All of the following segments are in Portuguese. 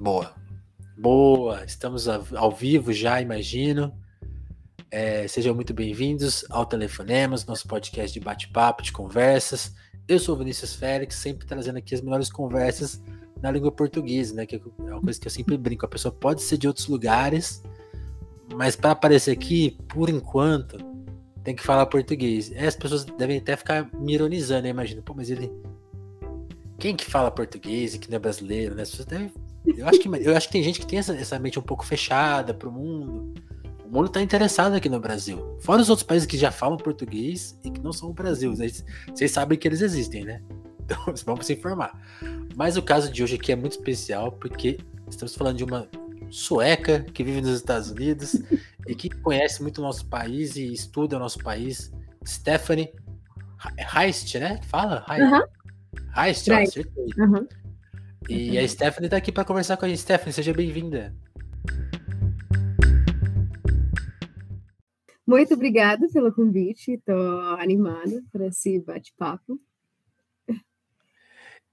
Boa. Boa. Estamos ao vivo já, imagino. É, sejam muito bem-vindos ao Telefonemos, nosso podcast de bate-papo, de conversas. Eu sou o Vinícius Félix, sempre trazendo aqui as melhores conversas na língua portuguesa, né? Que é uma coisa que eu sempre brinco. A pessoa pode ser de outros lugares, mas para aparecer aqui, por enquanto, tem que falar português. E as pessoas devem até ficar me ironizando, né? Imagina, pô, mas ele. Quem que fala português e que não é brasileiro, né? As pessoas devem. Eu acho que, eu acho que tem gente que tem essa, essa mente um pouco fechada pro mundo. O mundo está interessado aqui no Brasil. Fora os outros países que já falam português e que não são o Brasil. Vocês, vocês sabem que eles existem, né? Então vamos se informar. Mas o caso de hoje aqui é muito especial porque estamos falando de uma sueca que vive nos Estados Unidos e que conhece muito o nosso país e estuda o nosso país, Stephanie Heist, né? Fala? Heist, uhum. Heist, right. Uhum. E a Stephanie está aqui para conversar com a gente. Stephanie, seja bem-vinda. Muito obrigada pelo convite, estou animada para esse bate-papo.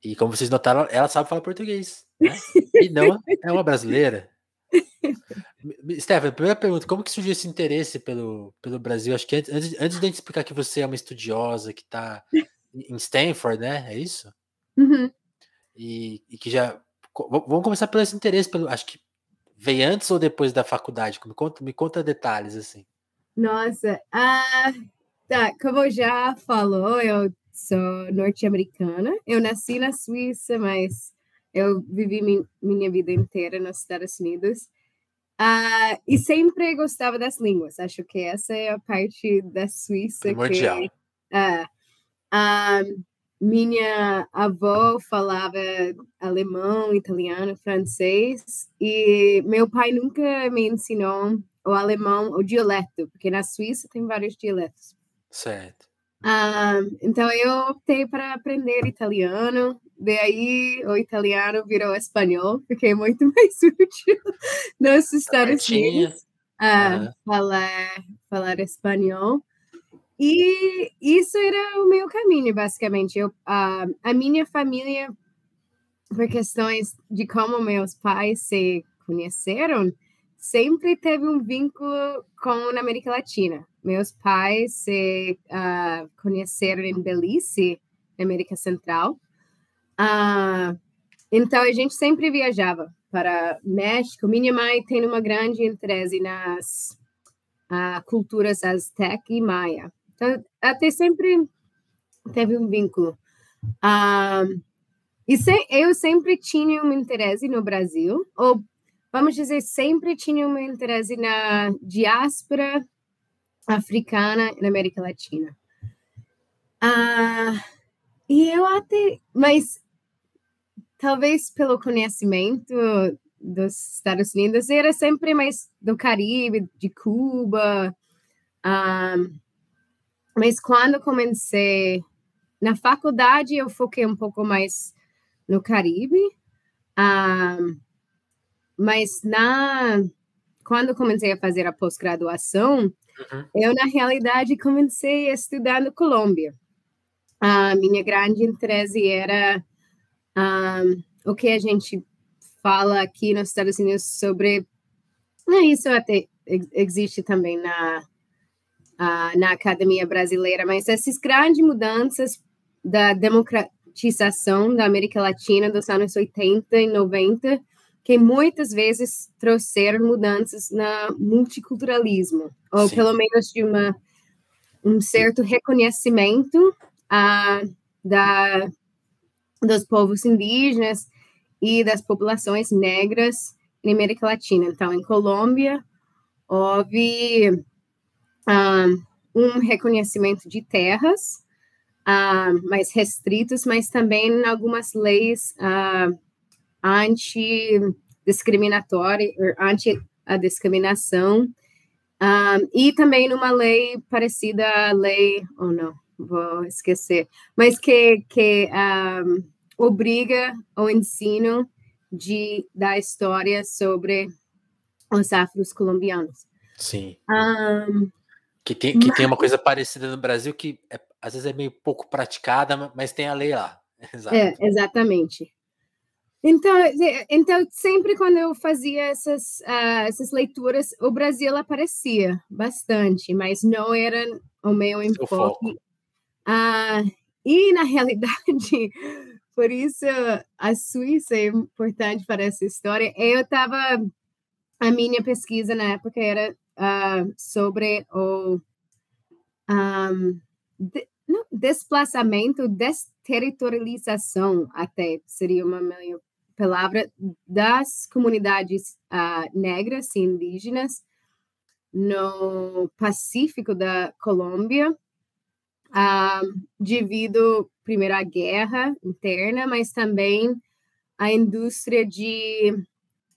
E como vocês notaram, ela sabe falar português. Né? E não é uma brasileira. Stephanie, primeira pergunta, como que surgiu esse interesse pelo, pelo Brasil? Acho que antes, antes de a gente explicar que você é uma estudiosa que está em Stanford, né? É isso? Uhum. E, e, que já. Vamos começar pelo esse interesse, pelo, acho que veio antes ou depois da faculdade? Me conta, me conta detalhes, assim. Nossa, ah, tá, como já falou, eu sou norte-americana. Eu nasci na Suíça, mas eu vivi mi minha vida inteira nos Estados Unidos. Uh, e sempre gostava das línguas. Acho que essa é a parte da Suíça Primordial. que... Uh, uh, minha avó falava alemão, italiano, francês, e meu pai nunca me ensinou o alemão, o dialeto, porque na Suíça tem vários dialetos. Certo. Um, então eu optei para aprender italiano, daí o italiano virou espanhol, fiquei muito mais útil nos Estados Unidos uhum. falar, falar espanhol. E isso era o meu caminho, basicamente. Eu, uh, a minha família, por questões de como meus pais se conheceram, sempre teve um vínculo com a América Latina. Meus pais se uh, conheceram em Belize, na América Central. Uh, então a gente sempre viajava para México. Minha mãe tem uma grande interesse nas uh, culturas azteca e maia. Então, até sempre teve um vínculo. e se, eu sempre tinha um interesse no Brasil, ou vamos dizer, sempre tinha um interesse na diáspora africana na América Latina. Ah, e eu até, mas talvez pelo conhecimento dos Estados Unidos, era sempre mais do Caribe, de Cuba. Ah, mas quando comecei na faculdade, eu foquei um pouco mais no Caribe. Ah, mas na quando comecei a fazer a pós-graduação, uhum. eu na realidade comecei a estudar no Colômbia. A minha grande interesse era um, o que a gente fala aqui nos Estados Unidos sobre né, isso até existe também na uh, na academia brasileira, mas essas grandes mudanças da democratização da América Latina dos anos 80 e 90 que muitas vezes trouxeram mudanças no multiculturalismo, ou Sim. pelo menos de uma, um certo reconhecimento uh, da, dos povos indígenas e das populações negras na América Latina. Então, em Colômbia, houve um, ah, reconhecimento de terras uh, mais restritos, mas também algumas leis uh, anti-discriminatória, anti a discriminação, um, e também numa lei parecida à lei, ou oh não, vou esquecer, mas que, que um, obriga o ensino de, da história sobre os afros colombianos. Sim. Um, que tem, que mas... tem uma coisa parecida no Brasil que é, às vezes é meio pouco praticada, mas tem a lei lá. Exato. É, exatamente. Então, então, sempre quando eu fazia essas, uh, essas leituras, o Brasil aparecia bastante, mas não era o meu enfoque. Uh, e, na realidade, por isso a Suíça é importante para essa história. Eu estava. A minha pesquisa na época era uh, sobre o. Um, de, não, desplaçamento, desterritorialização, até seria uma melhor palavra, das comunidades uh, negras e indígenas no Pacífico da Colômbia, uh, devido, primeiro, à guerra interna, mas também à indústria de,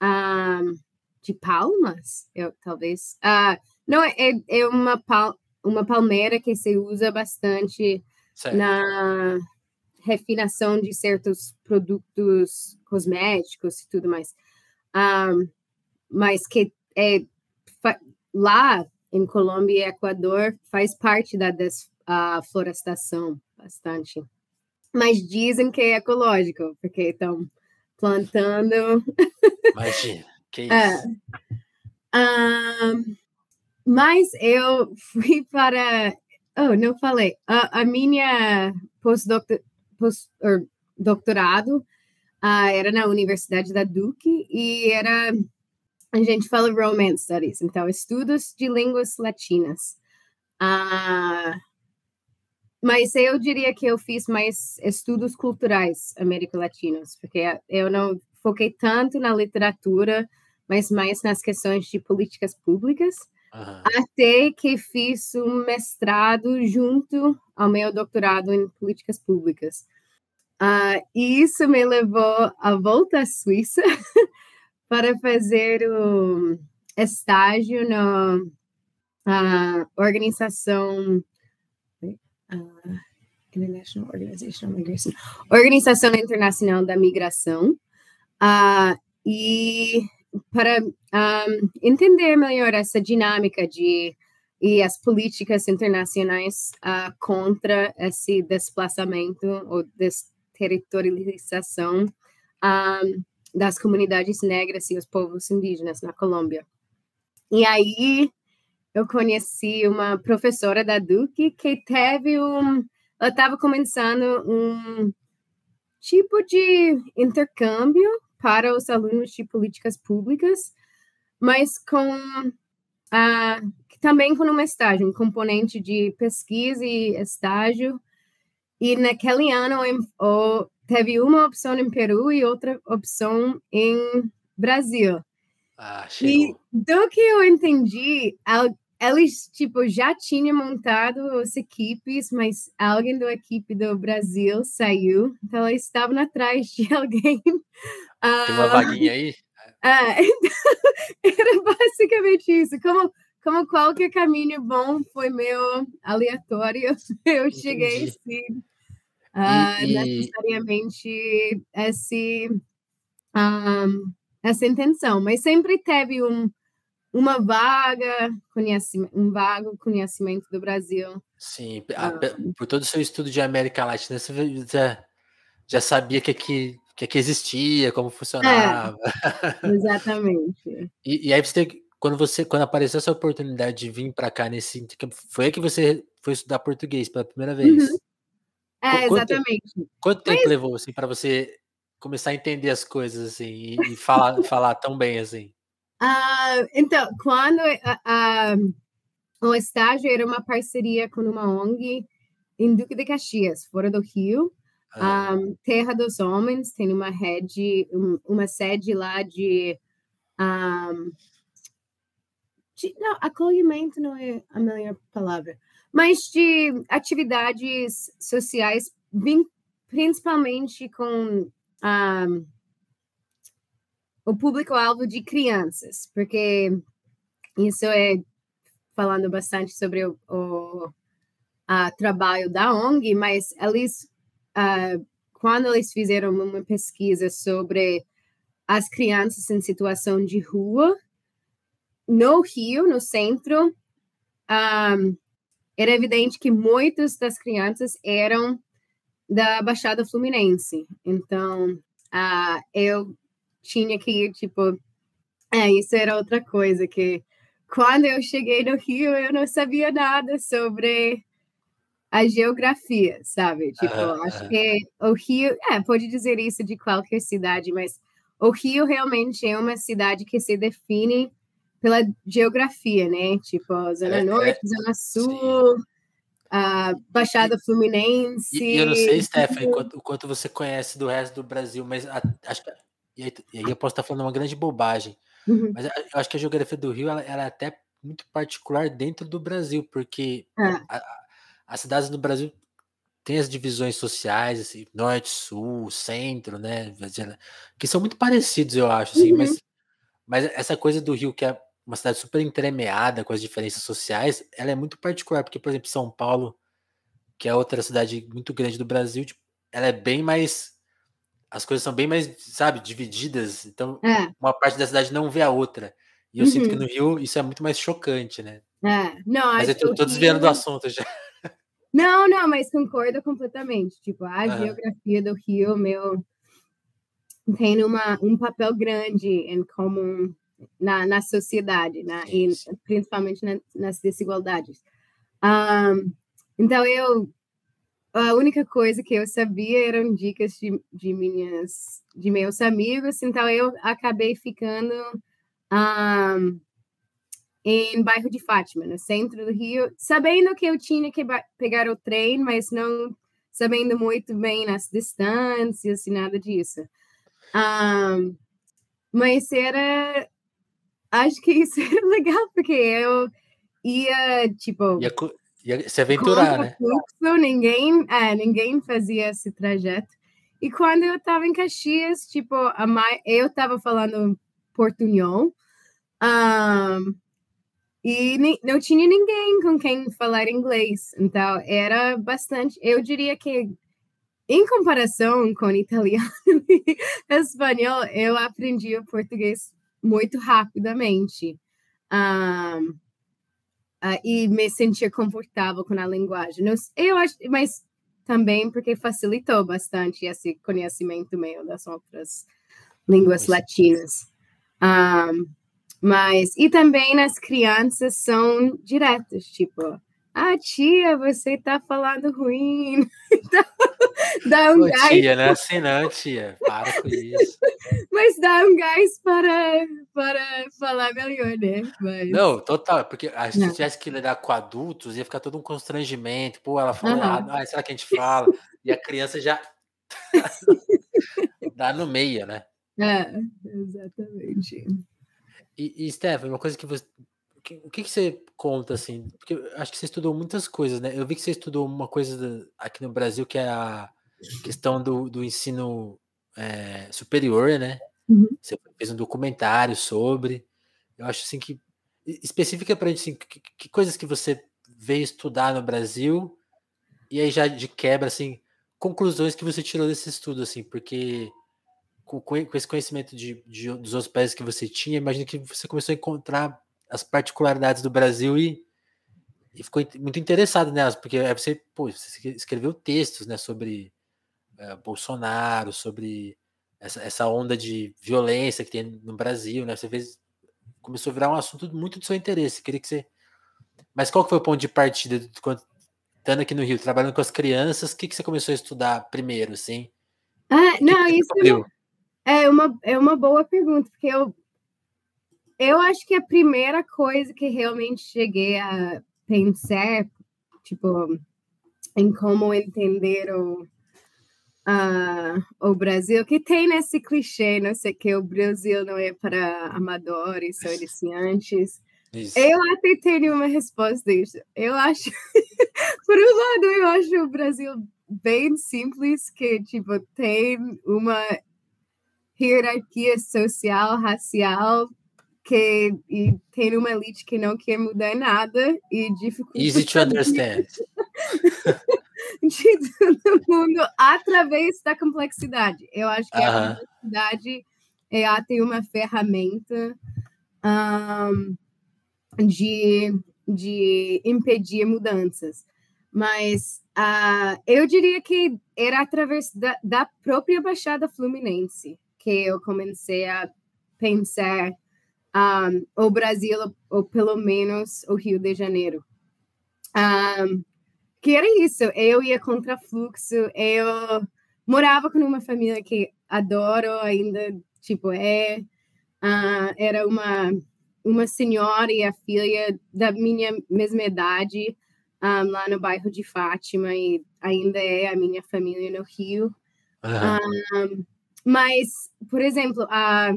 uh, de palmas, eu, talvez. Uh, não, é, é uma, pal uma palmeira que se usa bastante certo. na refinação de certos produtos cosméticos e tudo mais. Um, mas que é, lá em Colômbia e Equador faz parte da desflorestação bastante. Mas dizem que é ecológico, porque estão plantando. Imagina, que isso. É. Um, mas eu fui para. Oh, não falei. A, a minha postdoctorado doutorado uh, era na Universidade da Duke e era a gente fala Romance Studies, então estudos de línguas latinas. Uh, mas eu diria que eu fiz mais estudos culturais americo-latinos, porque eu não foquei tanto na literatura, mas mais nas questões de políticas públicas, uhum. até que fiz um mestrado junto ao meu doutorado em políticas públicas. Uh, e isso me levou à volta à Suíça para fazer o estágio na uh, organização uh, International Organization of Migration, Organização Internacional da Migração, uh, e para um, entender melhor essa dinâmica de e as políticas internacionais uh, contra esse desplaçamento ou des territorialização um, das comunidades negras e os povos indígenas na Colômbia. E aí eu conheci uma professora da Duque que teve um, ela estava começando um tipo de intercâmbio para os alunos de políticas públicas, mas com uh, também com uma estágio, um componente de pesquisa e estágio e naquele ano eu, teve uma opção em Peru e outra opção em Brasil. Ah, chegou. E do que eu entendi, eles tipo já tinham montado as equipes, mas alguém da equipe do Brasil saiu, então eles estavam atrás de alguém. Tem uma uh, vaguinha aí? Uh, então, era basicamente isso. Como como qualquer caminho bom foi meu aleatório, eu cheguei assim, uh, e, necessariamente esse, um, essa intenção, mas sempre teve um, uma vaga conhecimento, um vago conhecimento do Brasil. Sim, uh, por todo o seu estudo de América Latina, você já, já sabia que aqui, que aqui existia, como funcionava. É, exatamente. e, e aí você quando você quando apareceu essa oportunidade de vir para cá nesse foi aí que você foi estudar português pela primeira vez? Uhum. É, quanto, exatamente. Quanto tempo Mas... levou assim para você começar a entender as coisas assim e, e falar falar tão bem assim? Uh, então, quando uh, o estágio era uma parceria com uma ONG em Duque de Caxias, fora do Rio, ah. um, Terra dos Homens, tem uma rede, um, uma sede lá de um, de, não, acolhimento não é a melhor palavra, mas de atividades sociais, principalmente com um, ah, o público-alvo de crianças, porque isso é falando bastante sobre o, o trabalho da ONG, mas eles, uh, quando eles fizeram uma pesquisa sobre as crianças em situação de rua, no Rio, no centro, um, era evidente que muitas das crianças eram da Baixada Fluminense. Então, uh, eu tinha que, tipo, é, isso era outra coisa que quando eu cheguei no Rio, eu não sabia nada sobre a geografia, sabe? Tipo, acho que o Rio, é, pode dizer isso de qualquer cidade, mas o Rio realmente é uma cidade que se define pela geografia, né? Tipo, Zona é, Norte, é, Zona Sul, a Baixada Fluminense. E, eu não sei, Stephanie, o quanto você conhece do resto do Brasil, mas a, acho que, e aí, e aí eu posso estar falando uma grande bobagem, uhum. mas eu acho que a geografia do Rio ela, ela, é até muito particular dentro do Brasil, porque é. a, as cidades do Brasil têm as divisões sociais, assim, norte, sul, centro, né? Que são muito parecidos, eu acho, assim, uhum. mas, mas essa coisa do Rio, que é uma cidade super entremeada com as diferenças sociais, ela é muito particular, porque, por exemplo, São Paulo, que é outra cidade muito grande do Brasil, tipo, ela é bem mais. As coisas são bem mais, sabe, divididas. Então, é. uma parte da cidade não vê a outra. E eu uhum. sinto que uhum. no Rio isso é muito mais chocante, né? É, não, Mas eu tô, tô desviando do assunto já. Não, não, mas concordo completamente. Tipo, a ah. geografia do Rio, meu, tem uma, um papel grande em como na, na sociedade, né? e principalmente na, nas desigualdades. Um, então, eu a única coisa que eu sabia eram dicas de, de minhas de meus amigos, então eu acabei ficando um, em bairro de Fátima, no centro do Rio, sabendo que eu tinha que pegar o trem, mas não sabendo muito bem as distâncias e nada disso. Um, mas era. Acho que isso era legal, porque eu ia, tipo. Ia, ia se aventurar, né? Fluxo, ninguém, é, ninguém fazia esse trajeto. E quando eu estava em Caxias, tipo, a eu estava falando portunhol. Um, e não tinha ninguém com quem falar inglês. Então, era bastante. Eu diria que, em comparação com italiano e espanhol, eu aprendi o português muito rapidamente. Um, uh, e me sentia confortável com a linguagem. Eu acho, mas também porque facilitou bastante esse conhecimento meu das outras línguas latinas. Um, mas, e também nas crianças são diretas, tipo, ah, tia, você tá falando ruim. Então, dá um Ô, gás. Tia, não é assim não, tia. Para com isso. Mas dá um gás para, para falar melhor, né? Mas... Não, total, porque a gente tivesse que lidar com adultos, ia ficar todo um constrangimento. Pô, ela falou uhum. ah, será que a gente fala? E a criança já dá no meio, né? É, exatamente. E, e Stefan, uma coisa que você. O que, que você conta, assim? Porque eu acho que você estudou muitas coisas, né? Eu vi que você estudou uma coisa aqui no Brasil que é a questão do, do ensino é, superior, né? Uhum. Você fez um documentário sobre. Eu acho assim que. Específica pra gente, assim, que, que coisas que você veio estudar no Brasil e aí já de quebra, assim, conclusões que você tirou desse estudo, assim, porque com, com esse conhecimento de, de, dos outros países que você tinha, imagino que você começou a encontrar as particularidades do Brasil e, e ficou muito interessado nelas, porque aí você, pô, você escreveu textos né, sobre é, Bolsonaro, sobre essa, essa onda de violência que tem no Brasil, né? Você fez, começou a virar um assunto muito do seu interesse. Queria que você. Mas qual que foi o ponto de partida? Estando aqui no Rio, trabalhando com as crianças, o que, que você começou a estudar primeiro, assim? Ah, não, isso não, é uma, é uma boa pergunta, porque eu, eu acho que a primeira coisa que realmente cheguei a pensar, tipo, em como entender o, uh, o Brasil, que tem nesse clichê, não sei que o Brasil não é para amadores ou iniciantes. Isso. Eu até tenho uma resposta disso. Eu acho, por um lado, eu acho o Brasil bem simples, que tipo tem uma hierarquia social, racial, que e tem uma elite que não quer mudar nada e dificulta. Easy to understand. de todo mundo através da complexidade. Eu acho que uh -huh. a complexidade é, tem uma ferramenta um, de, de impedir mudanças. Mas uh, eu diria que era através da, da, própria Baixada Fluminense que eu comecei a pensar um, o Brasil, ou pelo menos o Rio de Janeiro. Um, que era isso, eu ia contra fluxo, eu morava com uma família que adoro ainda, tipo, é, uh, era uma, uma senhora e a filha da minha mesma idade, um, lá no bairro de Fátima, e ainda é a minha família no Rio. Uhum. Um, mas, por exemplo, a,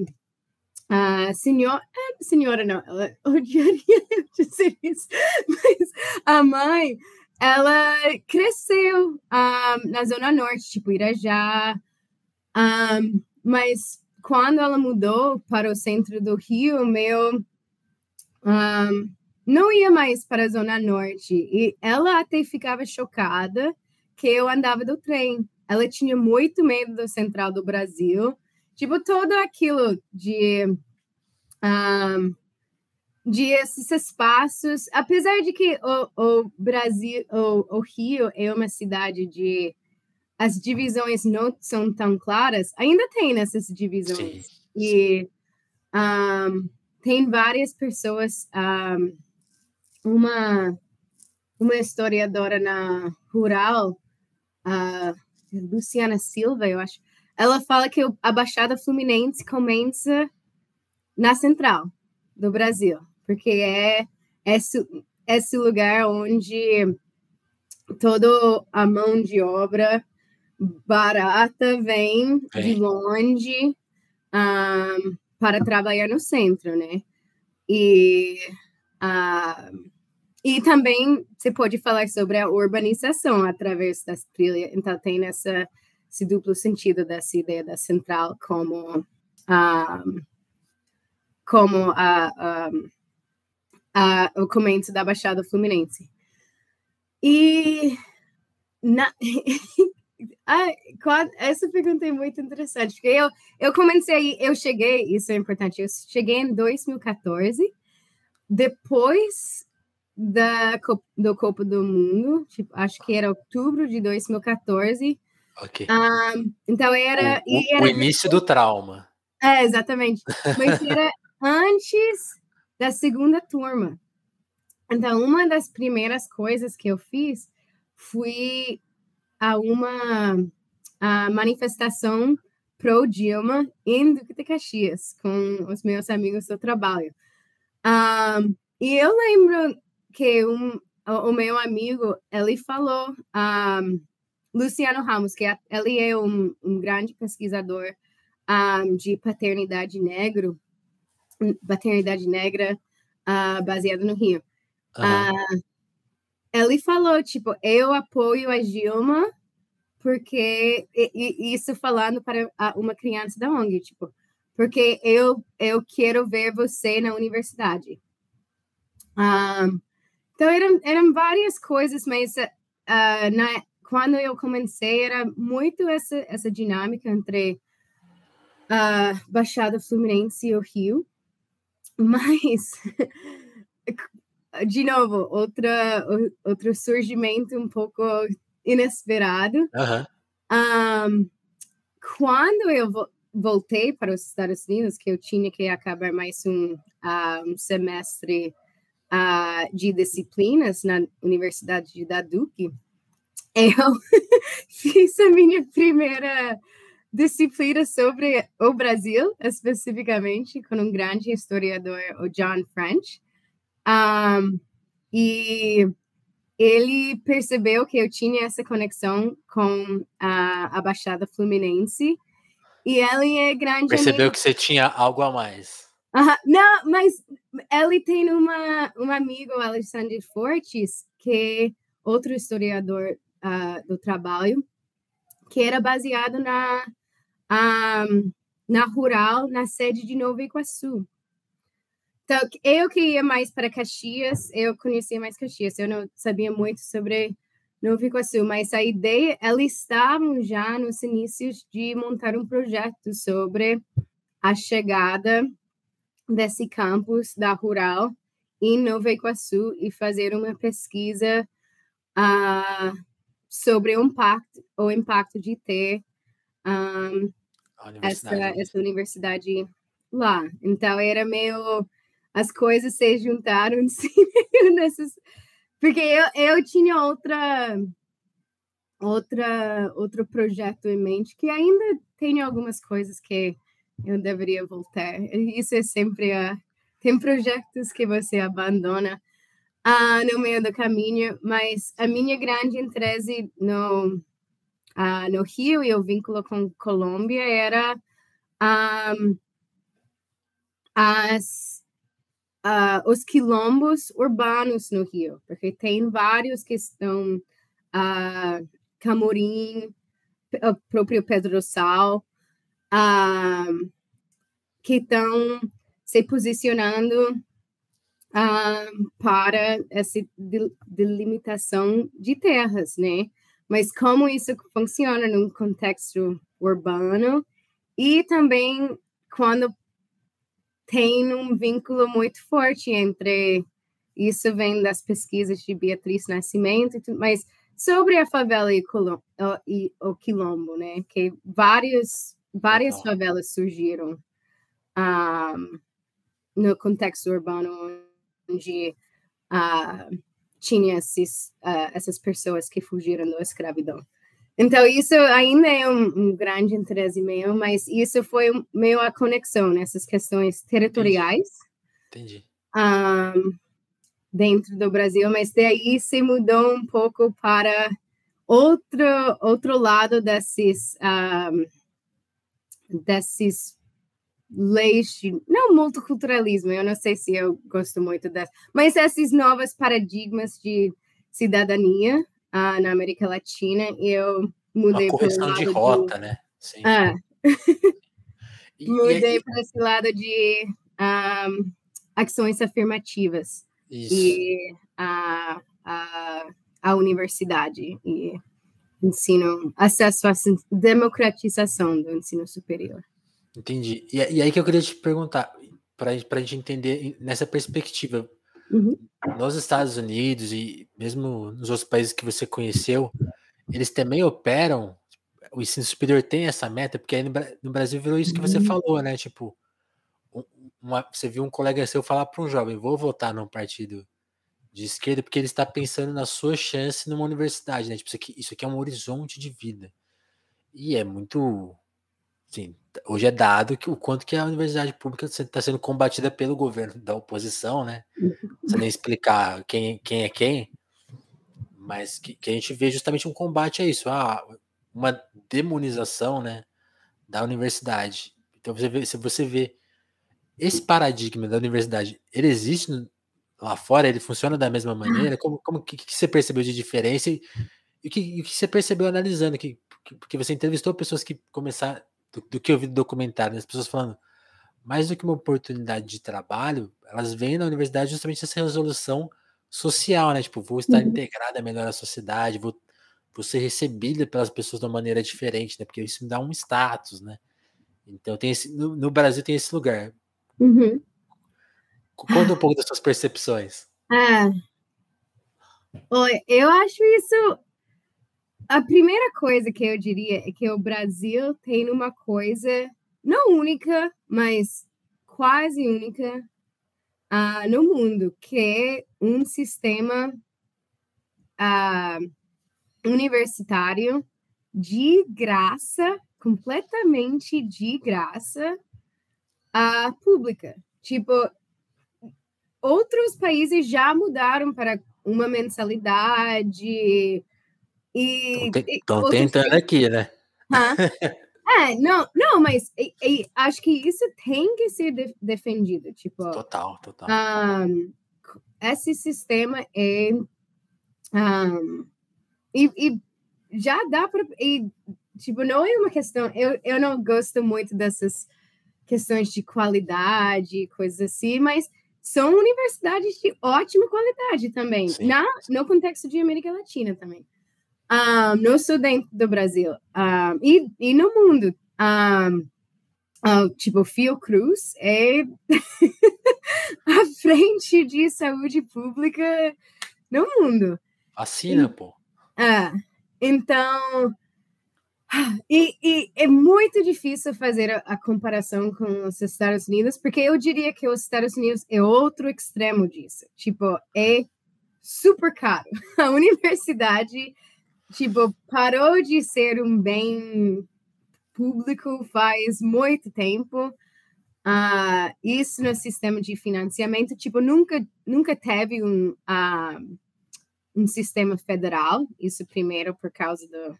a senhora, é, senhora não, ela odiaria dizer isso, mas a mãe, ela cresceu um, na Zona Norte, tipo Irajá, um, mas quando ela mudou para o centro do Rio, meu um, não ia mais para a Zona Norte. E ela até ficava chocada que eu andava do trem. Ela tinha muito medo do Central do Brasil. Tipo, todo aquilo de. Um, de esses espaços, apesar de que o, o Brasil, o, o Rio é uma cidade de as divisões não são tão claras, ainda tem essas divisões. Sim. E um, tem várias pessoas, um, uma, uma historiadora na Rural, a Luciana Silva, eu acho, ela fala que a Baixada Fluminense começa na central do Brasil, porque é esse, esse lugar onde toda a mão de obra barata vem de longe um, para trabalhar no centro, né? E uh, e também você pode falar sobre a urbanização através das trilhas. Então, tem essa, esse duplo sentido dessa ideia da central como, um, como a, um, a, o começo da Baixada Fluminense. E na, essa pergunta é muito interessante, porque eu, eu comecei, eu cheguei, isso é importante, eu cheguei em 2014, depois da, do Copa do Mundo, tipo, acho que era outubro de 2014. Ok. Um, então era o, o, era. o início do trauma. É, exatamente. Mas era antes da segunda turma. Então, uma das primeiras coisas que eu fiz foi a uma a manifestação pro Dilma em Duque de Caxias, com os meus amigos do trabalho. Um, e eu lembro que um, o meu amigo, ele falou, um, Luciano Ramos, que é, ele é um, um grande pesquisador um, de paternidade negro, paternidade negra uh, baseado no Rio. Uhum. Uh, ele falou, tipo, eu apoio a Dilma porque e, isso falando para uma criança da ONG, tipo, porque eu eu quero ver você na universidade. Um, então, eram, eram várias coisas, mas uh, na, quando eu comecei, era muito essa, essa dinâmica entre a uh, Baixada Fluminense e o Rio. Mas, de novo, outra, outro surgimento um pouco inesperado. Uhum. Um, quando eu voltei para os Estados Unidos, que eu tinha que acabar mais um, uh, um semestre uh, de disciplinas na Universidade de Duke, eu fiz a minha primeira disciplina sobre o Brasil, especificamente, com um grande historiador, o John French. Um, e ele percebeu que eu tinha essa conexão com a, a Baixada Fluminense. E ele é grande. Percebeu amigo. que você tinha algo a mais. Uh, não, mas ele tem uma, um amigo, Alexandre Fortes, que é outro historiador uh, do trabalho, que era baseado na, um, na Rural, na sede de Nova Iguaçu. Então, eu que ia mais para Caxias, eu conhecia mais Caxias, eu não sabia muito sobre Nova Iguaçu, mas a ideia, eles estavam já nos inícios de montar um projeto sobre a chegada desse campus da Rural em Nova Iguaçu e fazer uma pesquisa uh, sobre o impacto, o impacto de ter um, essa, essa universidade lá. Então, era meio. As coisas se juntaram sim, nesses. Porque eu, eu tinha outra. Outra, outro projeto em mente que ainda tem algumas coisas que eu deveria voltar. Isso é sempre a. Tem projetos que você abandona uh, no meio do caminho, mas a minha grande interesse no, uh, no Rio e o vínculo com Colômbia era um, as, uh, os quilombos urbanos no Rio, porque tem vários que estão uh, Camorim, o próprio Pedro Sal, uh, que estão se posicionando uh, para essa delimitação de terras, né? Mas como isso funciona num contexto urbano e também quando tem um vínculo muito forte entre isso vem das pesquisas de Beatriz Nascimento, mas sobre a favela e, e o quilombo, né? Que vários, várias favelas surgiram um, no contexto urbano onde uh, tinha esses, uh, essas pessoas que fugiram da escravidão. Então, isso ainda é um, um, grande interesse meu, mas isso foi meio a conexão nessas questões territoriais. Entendi. Um, dentro do Brasil, mas daí se mudou um pouco para outro, outro lado desses, um, desses leis, não multiculturalismo, eu não sei se eu gosto muito dessa, mas esses novos paradigmas de cidadania uh, na América Latina, eu mudei Uma correção de rota, né? Sim. Ah, e, mudei e para esse lado de um, ações afirmativas Isso. e a, a, a universidade e ensino, acesso à democratização do ensino superior. Entendi. E, e aí que eu queria te perguntar, para a gente entender nessa perspectiva, uhum. nos Estados Unidos e mesmo nos outros países que você conheceu, eles também operam, o ensino superior tem essa meta, porque aí no, no Brasil virou isso que você uhum. falou, né? Tipo, uma, você viu um colega seu falar para um jovem, vou votar num partido de esquerda, porque ele está pensando na sua chance numa universidade, né? Tipo, isso aqui, isso aqui é um horizonte de vida. E é muito Sim, hoje é dado que o quanto que a universidade pública está sendo combatida pelo governo da oposição, né? Você nem explicar quem, quem é quem, mas que, que, a gente vê justamente um combate a isso, a uma demonização, né, da universidade. Então você vê, se você vê esse paradigma da universidade, ele existe lá fora, ele funciona da mesma maneira? Como, como que, que você percebeu de diferença e, o que, que você percebeu analisando que porque você entrevistou pessoas que começaram do, do que eu vi do documentário, né? as pessoas falando, mais do que uma oportunidade de trabalho, elas veem na universidade justamente essa resolução social, né? Tipo, vou estar uhum. integrada melhor à sociedade, vou, vou ser recebida pelas pessoas de uma maneira diferente, né? Porque isso me dá um status, né? Então, tem esse, no, no Brasil tem esse lugar. Uhum. Conta um pouco das suas percepções. Ah. Eu acho isso a primeira coisa que eu diria é que o Brasil tem uma coisa, não única, mas quase única uh, no mundo, que é um sistema uh, universitário de graça, completamente de graça, uh, pública. Tipo, outros países já mudaram para uma mensalidade Estão tentando aqui, né? é, não, não, mas e, e, acho que isso tem que ser de, defendido, tipo. Total, total. Um, esse sistema é um, e, e, já dá para tipo não é uma questão. Eu, eu não gosto muito dessas questões de qualidade, coisas assim, mas são universidades de ótima qualidade também, na, no contexto de América Latina também um, no sul do Brasil um, e, e no mundo. Um, uh, tipo, Fiocruz é a frente de saúde pública no mundo. Assina, pô. É, então, e, e, é muito difícil fazer a, a, comparação com os Estados Unidos, porque eu diria que os Estados Unidos é outro extremo disso. Tipo, é super caro. A universidade, tipo, parou de ser um bem público faz muito tempo. Uh, isso no sistema de financiamento, tipo, nunca, nunca teve um, uh, um sistema federal. Isso primeiro por causa do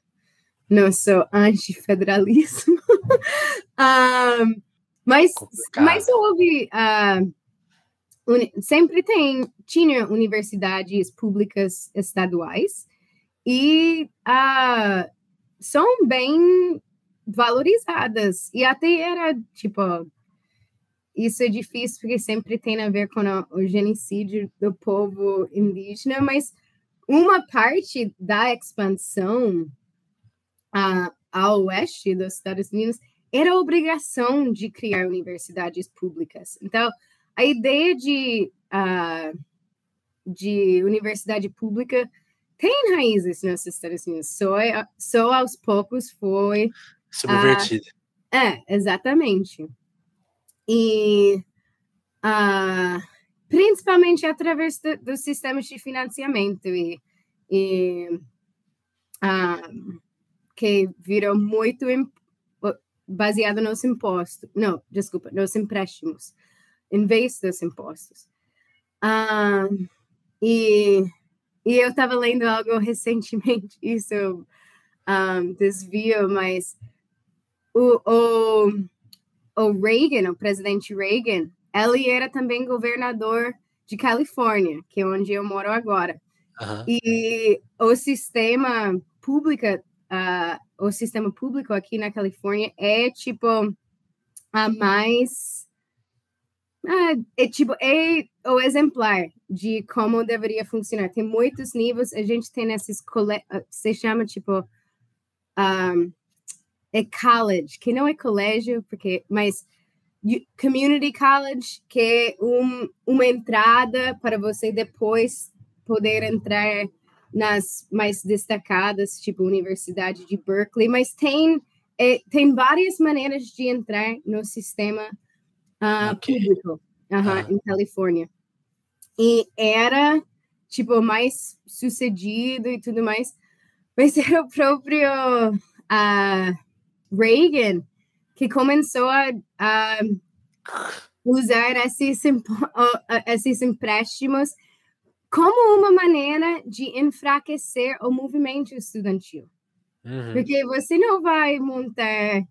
não sou anti-federalismo. um, mas, mas houve. Uh, uni, sempre tem, tinha universidades públicas estaduais e uh, são bem valorizadas. E até era, tipo, isso é difícil porque sempre tem a ver com o genocídio do povo indígena, mas uma parte da expansão a, a oeste dos Estados Unidos, era a obrigação de criar universidades públicas. Então, a ideia de, uh, de universidade pública tem raízes nos Estados Unidos, só, só aos poucos foi... Subvertido. Uh, é, exatamente. E uh, principalmente através do, dos sistemas de financiamento e, e uh, que virou muito baseado nos impostos. Não, desculpa, nos empréstimos, em vez dos impostos. Um, e, e eu estava lendo algo recentemente, isso um, desvio, mas o, o, o Reagan, o presidente Reagan, ele era também governador de Califórnia, que é onde eu moro agora. Uhum. E o sistema público o sistema público aqui na Califórnia é tipo a mais é tipo é o exemplar de como deveria funcionar. Tem muitos níveis. A gente tem esses cole... Ah, se chama tipo um, é college, que não é colégio, porque mas community college, que é um, uma entrada para você depois poder entrar nas mais destacadas, tipo Universidade de Berkeley, mas tem, é, tem várias maneiras de entrar no sistema uh, okay. público uh -huh, ah. em Califórnia. E era, tipo, mais sucedido e tudo mais, mas era o próprio uh, Reagan que começou a, a usar esses, esses empréstimos como uma maneira de enfraquecer o movimento estudantil. Uhum. Porque você não vai montar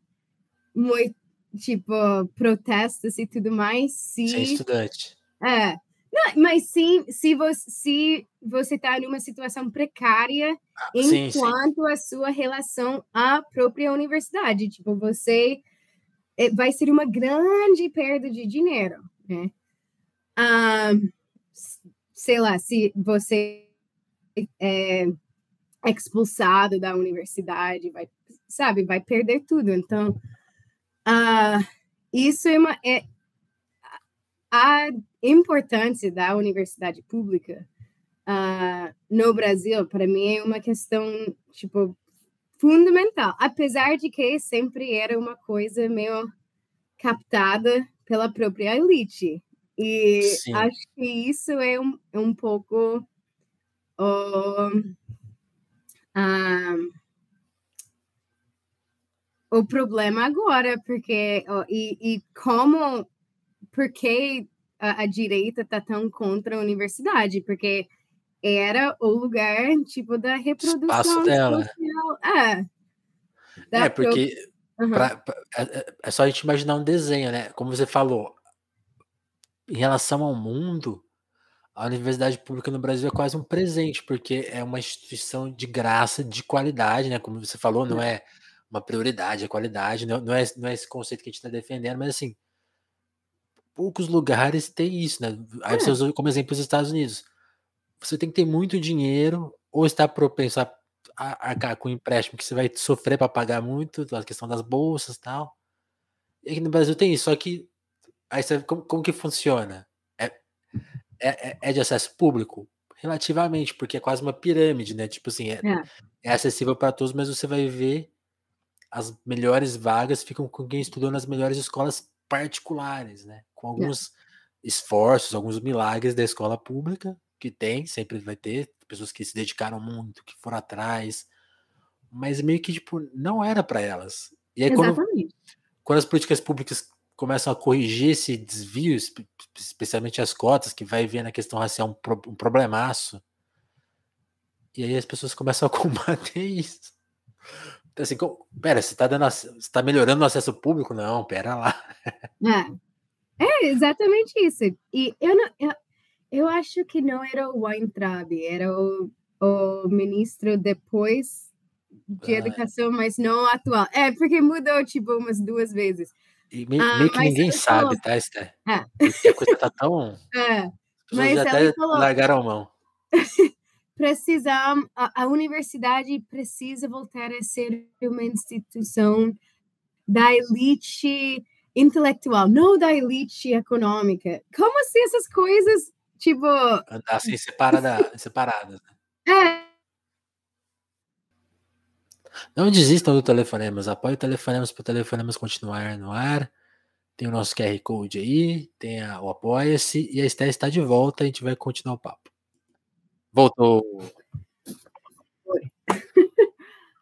muito, tipo, protestos e tudo mais se... Sem estudante. É. Não, mas sim, se você se você está numa situação precária ah, enquanto sim, sim. a sua relação à própria universidade, tipo você é, vai ser uma grande perda de dinheiro, né? Um, sei lá, se você é expulsado da universidade, vai, sabe, vai perder tudo. Então, uh, isso é uma. É, a importância da universidade pública uh, no Brasil, para mim, é uma questão, tipo, fundamental. Apesar de que sempre era uma coisa meio captada pela própria elite. E Sim. acho que isso é um, é um pouco uh, o problema agora, porque e, e como porque a, a direita está tão contra a universidade, porque era o lugar tipo da reprodução Espaço dela. social. É, é porque uhum. pra, pra, é, é só a gente imaginar um desenho, né? Como você falou, em relação ao mundo, a universidade pública no Brasil é quase um presente, porque é uma instituição de graça, de qualidade, né? Como você falou, não é uma prioridade, é qualidade, não, não, é, não é esse conceito que a gente está defendendo, mas assim, poucos lugares têm isso, né? Aí você é. usou como exemplo os Estados Unidos. Você tem que ter muito dinheiro ou estar propenso a arcar com empréstimo que você vai sofrer para pagar muito, a questão das bolsas e tal. E aqui no Brasil tem isso, só que Aí você, como, como que funciona? É, é, é, é de acesso público? Relativamente, porque é quase uma pirâmide, né? Tipo assim, é, É. é acessível para todos, mas você vai ver as melhores vagas ficam com quem estudou nas melhores escolas particulares, né? Com É. alguns esforços, alguns milagres da escola pública, que tem, sempre vai ter, pessoas que se dedicaram muito, que foram atrás, mas meio que, tipo, não era para elas. E aí quando, Exatamente. quando as políticas públicas começam a corrigir esse desvio, espe- especialmente as cotas, que vai ver na questão racial um, pro- um problemaço, e aí as pessoas começam a combater isso. Então, assim, como- pera, você tá, dando, você tá melhorando o acesso público? Não, pera lá. É. é exatamente isso. E eu, não, eu, eu acho que não era o Weintraub, era o, o ministro depois de Ah. educação, mas não atual. É, porque mudou, tipo, umas duas vezes. E me- Ah, meio que ninguém sabe, falou- tá, Esther? Porque a coisa tá tão. É, As pessoas até falou- largaram a mão. precisar, a, a universidade precisa voltar a ser uma instituição da elite intelectual, não da elite econômica. Como assim essas coisas, tipo, Andar assim separada, separadas. né? é, Não desistam do Telefonemas. Apoie o Telefonemas para o Telefonemas continuar no ar. Tem o nosso QR Code aí, tem a- o Apoia-se e a Esther está de volta. A gente vai continuar o papo. Voltou.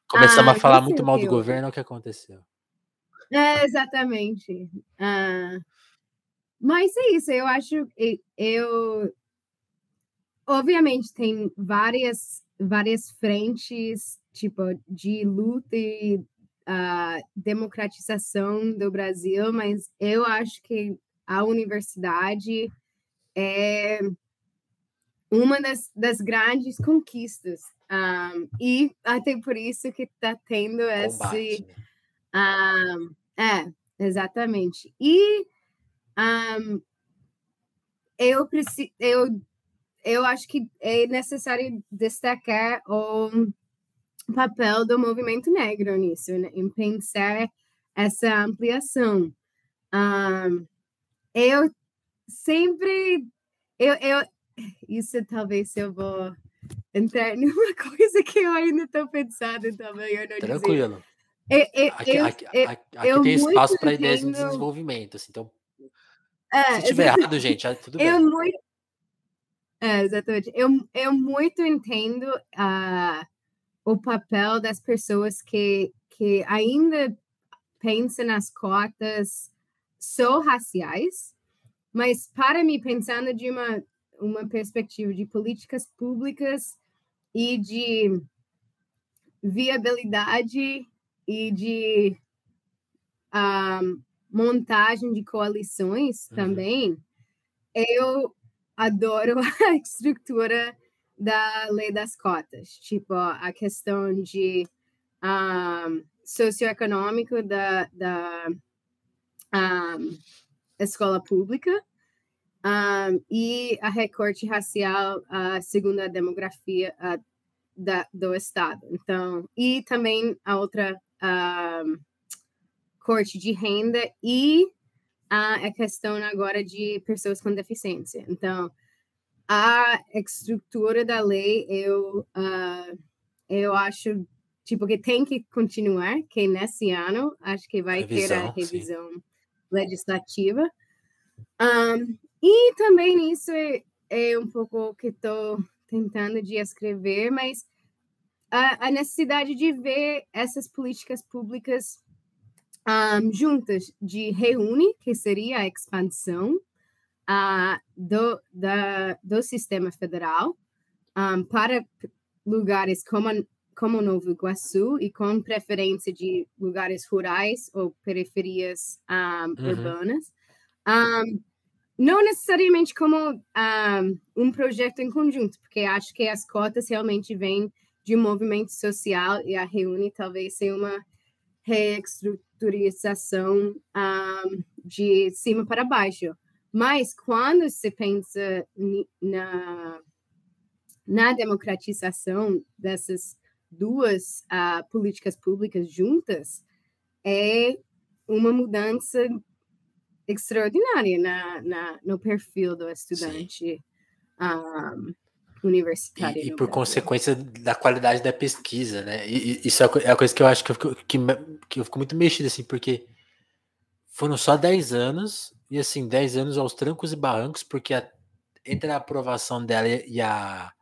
Começamos Ah, a falar muito mal que do governo, é o que aconteceu. É, exatamente. Ah, mas é isso, eu acho que eu obviamente tem várias várias frentes tipo de luta e ah, democratização do Brasil, mas eu acho que a universidade é uma das, das grandes conquistas. Ah, e até por isso que está tendo esse Combate. né? ah, é, exatamente. E ahm, eu preciso, eu, eu acho que é necessário destacar o papel do movimento negro nisso, né, em pensar essa ampliação. Ahm, eu sempre, eu, eu, isso talvez eu vou entrar numa coisa que eu ainda estou pensando também, eu não. Tranquilo. Eu, eu, Aqui, eu- aqui- aqui- tem espaço para ideias em entendo- desenvolvimento. Assim, então, é, se tiver errado, gente, ah, tudo bem. Eu muito. É, exatamente. Eu, eu muito entendo ah, o papel das pessoas que, que ainda pensam nas cotas só raciais, mas para mim, pensando de uma, uma perspectiva de políticas públicas e de viabilidade e de ah, montagem de coalições Uhum. também, eu adoro a estrutura da lei das cotas, tipo a questão de um, socioeconômico da, da um, escola pública um, e a recorte racial uh, segundo a demografia uh, da, do estado. Então, e também a outra um, corte de renda e a, a questão agora de pessoas com deficiência. Então, a estrutura da lei, eu, ah, eu acho tipo que tem que continuar, que nesse ano acho que vai ter a Revisão, sim. revisão legislativa. Um, e também isso é, é um pouco o que estou tentando de escrever, mas a, a necessidade de ver essas políticas públicas um, juntas, de reúne, que seria a expansão ah, do, da, do sistema federal um, para lugares como, como Novo Iguaçu e com preferência de lugares rurais ou periferias um, Uhum. urbanas. Um, não necessariamente como um, projeto em conjunto, porque acho que as cotas realmente vêm de um movimento social e a Reúne talvez seja uma reestruturização um, de cima para baixo. Mas quando se pensa na, na democratização dessas duas ah, políticas públicas juntas, é uma mudança extraordinária na, na, no perfil do estudante. Um, universitária. E, e por Brasil. consequência da qualidade da pesquisa, né? E, e isso é, é a coisa que eu acho que eu, fico, que, que eu fico muito mexido, assim, porque foram só 10 anos, e assim, 10 anos aos trancos e barrancos, porque a, entre a aprovação dela e a,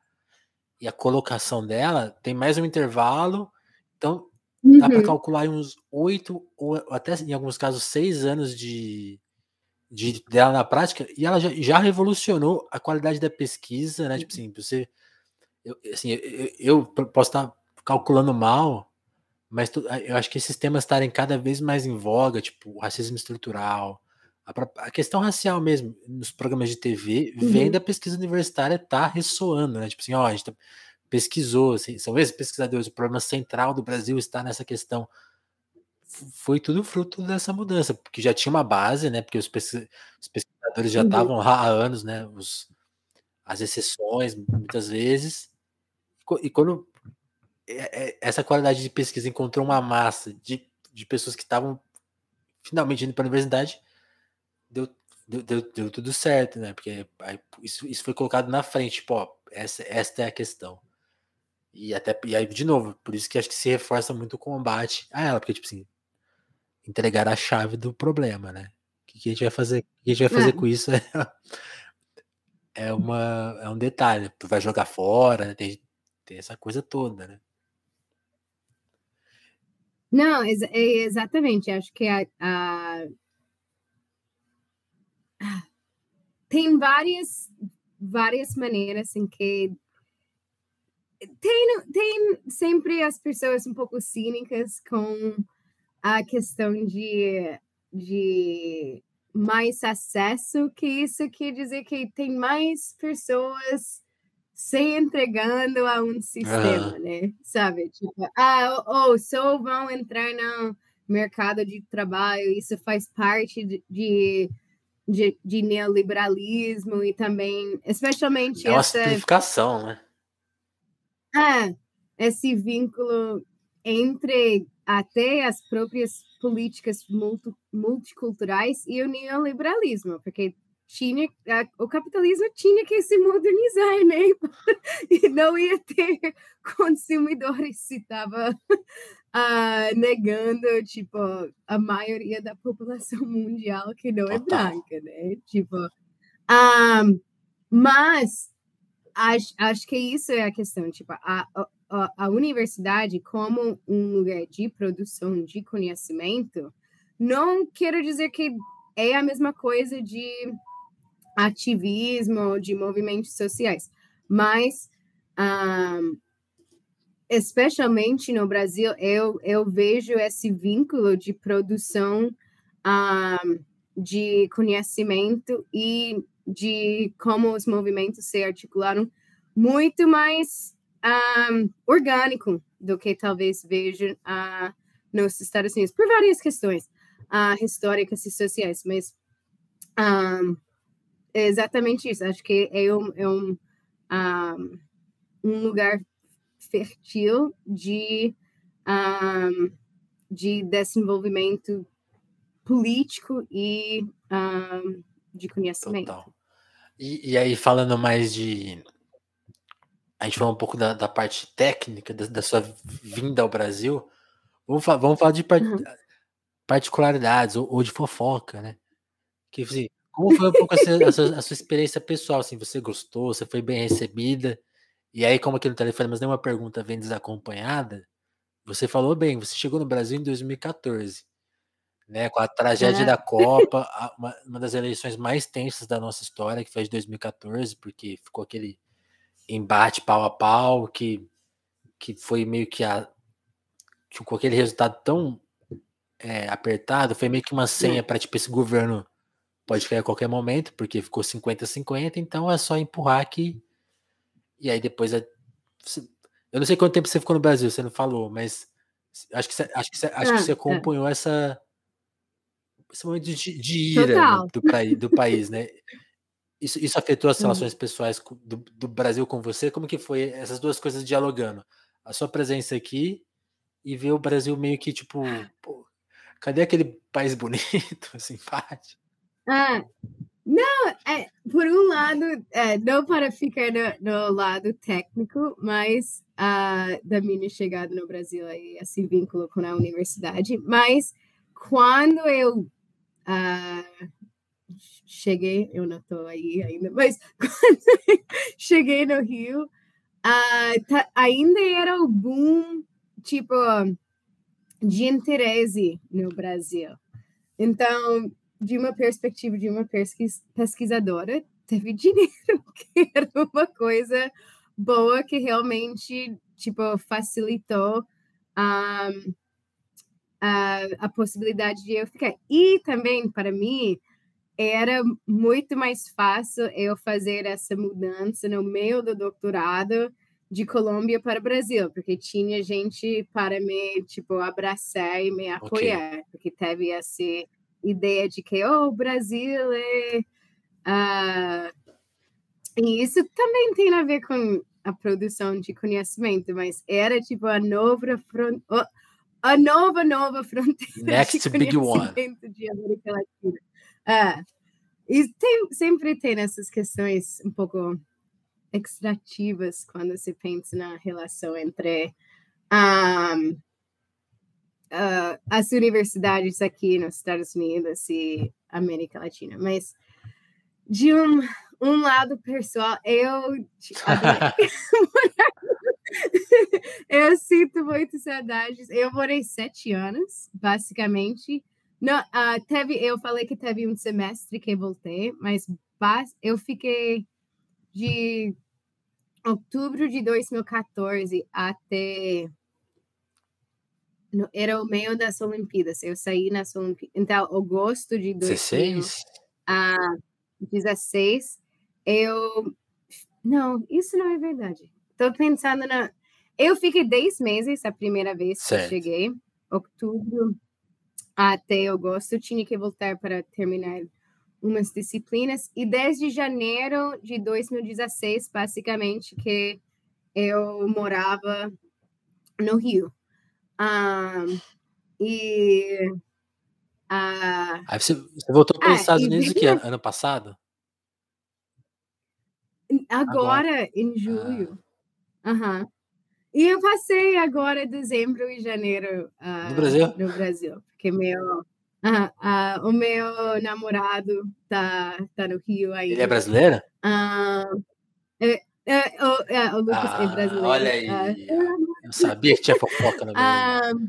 e a colocação dela, tem mais um intervalo, então uhum. dá para calcular uns 8 ou até em alguns casos 6 anos de, de dela na prática, e ela já, já revolucionou a qualidade da pesquisa, né? Tipo assim, você. Eu, assim, eu, eu posso estar calculando mal, mas eu acho que esses temas estarem cada vez mais em voga, tipo racismo estrutural, a, questão racial mesmo, nos programas de TV, uhum. vem da pesquisa universitária, tá ressoando, né? Tipo assim, ó, a gente tá, pesquisou, assim, são esses pesquisadores, o problema central do Brasil está nessa questão foi tudo fruto dessa mudança, porque já tinha uma base, né? Porque os, os pesquisadores já uhum. estavam lá há anos, né? Os, as exceções, muitas vezes. E quando essa qualidade de pesquisa encontrou uma massa de, de pessoas que estavam finalmente indo para a universidade, deu, deu, deu, deu, tudo certo, né? Porque aí, isso, isso foi colocado na frente, tipo, ó, essa, essa é a questão. E até e aí, de novo, por isso que acho que se reforça muito o combate a ela, porque, tipo assim, entregar a chave do problema, né? O que, que a gente vai fazer? O que a gente vai fazer é. com isso é, é, uma, é um detalhe. Tu vai jogar fora, tem, tem essa coisa toda, né? Não, ex é exatamente. Acho que a, a, tem várias várias maneiras em que tem, tem sempre as pessoas um pouco cínicas com a questão de, de mais acesso, que isso quer dizer que tem mais pessoas se entregando a um sistema, uhum. né? Sabe? Tipo, ah, ou, ou só vão entrar no mercado de trabalho, isso faz parte de, de, de, de neoliberalismo e também, especialmente é uma essa... simplificação, né? Ah, esse vínculo entre até as próprias políticas multi, multiculturais e o neoliberalismo, porque tinha, o capitalismo tinha que se modernizar, né? e não ia ter consumidores se estava uh, negando, tipo, a maioria da população mundial que não é branca, né? Tipo, um, mas acho, acho que isso é a questão, tipo, a, a, a universidade como um lugar de produção de conhecimento, não quero dizer que é a mesma coisa de ativismo, de movimentos sociais, mas um, especialmente no Brasil, eu, eu vejo esse vínculo de produção um, de conhecimento e de como os movimentos se articularam muito mais um, orgânico do que talvez veja uh, nos Estados Unidos, por várias questões uh, históricas e sociais, mas um, é exatamente isso. Acho que é um, é um, um lugar fértil de, um, de desenvolvimento político e um, de conhecimento. Total. E, e aí, falando mais de a gente falou um pouco da, da parte técnica da, da, sua vinda ao Brasil. Vamos, falar, vamos falar de part, uhum. particularidades ou, ou, de fofoca, né? Que, assim, como foi um pouco a, sua, a, sua, a sua, experiência pessoal? Assim, você gostou? Você foi bem recebida? E aí, como aqui no telefone, mas nenhuma pergunta vem desacompanhada, você falou bem, você chegou no Brasil em 2014, né? Com a tragédia é. da Copa, uma, uma das eleições mais tensas da nossa história, que foi de 2014, porque ficou aquele embate pau a pau, que, que foi meio que a. Que com aquele resultado tão é, apertado, foi meio que uma senha para tipo, esse governo pode cair a qualquer momento, porque ficou 50-50, então é só empurrar aqui. E aí depois. É, eu não sei quanto tempo você ficou no Brasil, você não falou, mas acho que você, acho que você, acho que você acompanhou essa. Esse momento de, de ira do, do país, né? Isso, isso afetou as relações uhum. pessoais do, do, Brasil com você? Como que foi essas duas coisas dialogando? A sua presença aqui e ver o Brasil meio que tipo, pô, cadê aquele país bonito, simpático? Ah, Não, é, por um lado, é, não para ficar no, no, lado técnico, mas uh, da minha chegada no Brasil e esse vínculo com a universidade, mas quando eu uh, cheguei, eu não estou aí ainda, mas quando cheguei no Rio, uh, tá, ainda era o boom, tipo, de interesse no Brasil. Então, de uma perspectiva de uma pesquis, pesquisadora, teve dinheiro, que era uma coisa boa que realmente tipo facilitou um, a, a possibilidade de eu ficar. E também para mim era muito mais fácil eu fazer essa mudança no meio do doutorado de Colômbia para o Brasil, porque tinha gente para me tipo abraçar e me apoiar, okay. porque teve esse ideia de que oh, o Brasil é. Uh, e isso também tem a ver com a produção de conhecimento, mas era tipo a nova front, a nova nova fronteira Next de big one. de América Latina. Uh, e tem, sempre tem essas questões um pouco extrativas quando se pensa na relação entre um, uh, as universidades aqui nos Estados Unidos e América Latina, mas de um, um lado pessoal, eu eu sinto muito saudades. Eu morei sete anos, basicamente. Não, uh, teve, eu falei que teve um semestre que voltei, mas eu fiquei de outubro de 2014 até era o meio das Olimpíadas. Eu saí nas Olimpíadas. Então, agosto de 2016? a 16, eu. Não, isso não é verdade. Estou pensando na. Eu fiquei 10 meses a primeira vez que eu cheguei. Outubro até agosto, tinha que voltar para terminar umas disciplinas. E desde janeiro de 2016, basicamente, que eu morava no Rio. Um, e. Uh, Aí você, você voltou para os é, Estados Unidos que ano, ano passado? Agora, agora. em julho. Ah. Uhum. E eu passei agora dezembro e janeiro uh, no Brasil. No Brasil, porque meu uh, uh, o meu namorado tá tá no Rio aí. Ele é brasileiro? É, é, o, é, o Lucas é brasileiro. Olha aí. Eu sabia que tinha fofoca no meio. Um,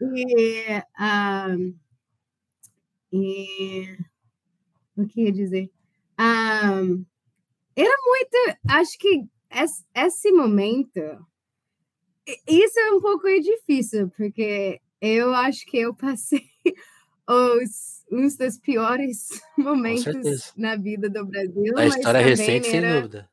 e, um, e o que ia dizer? Um, era muito. Acho que esse, esse momento. Isso é um pouco difícil, porque eu acho que eu passei os, uns dos piores momentos na vida do Brasil. A história recente, era, sem dúvida.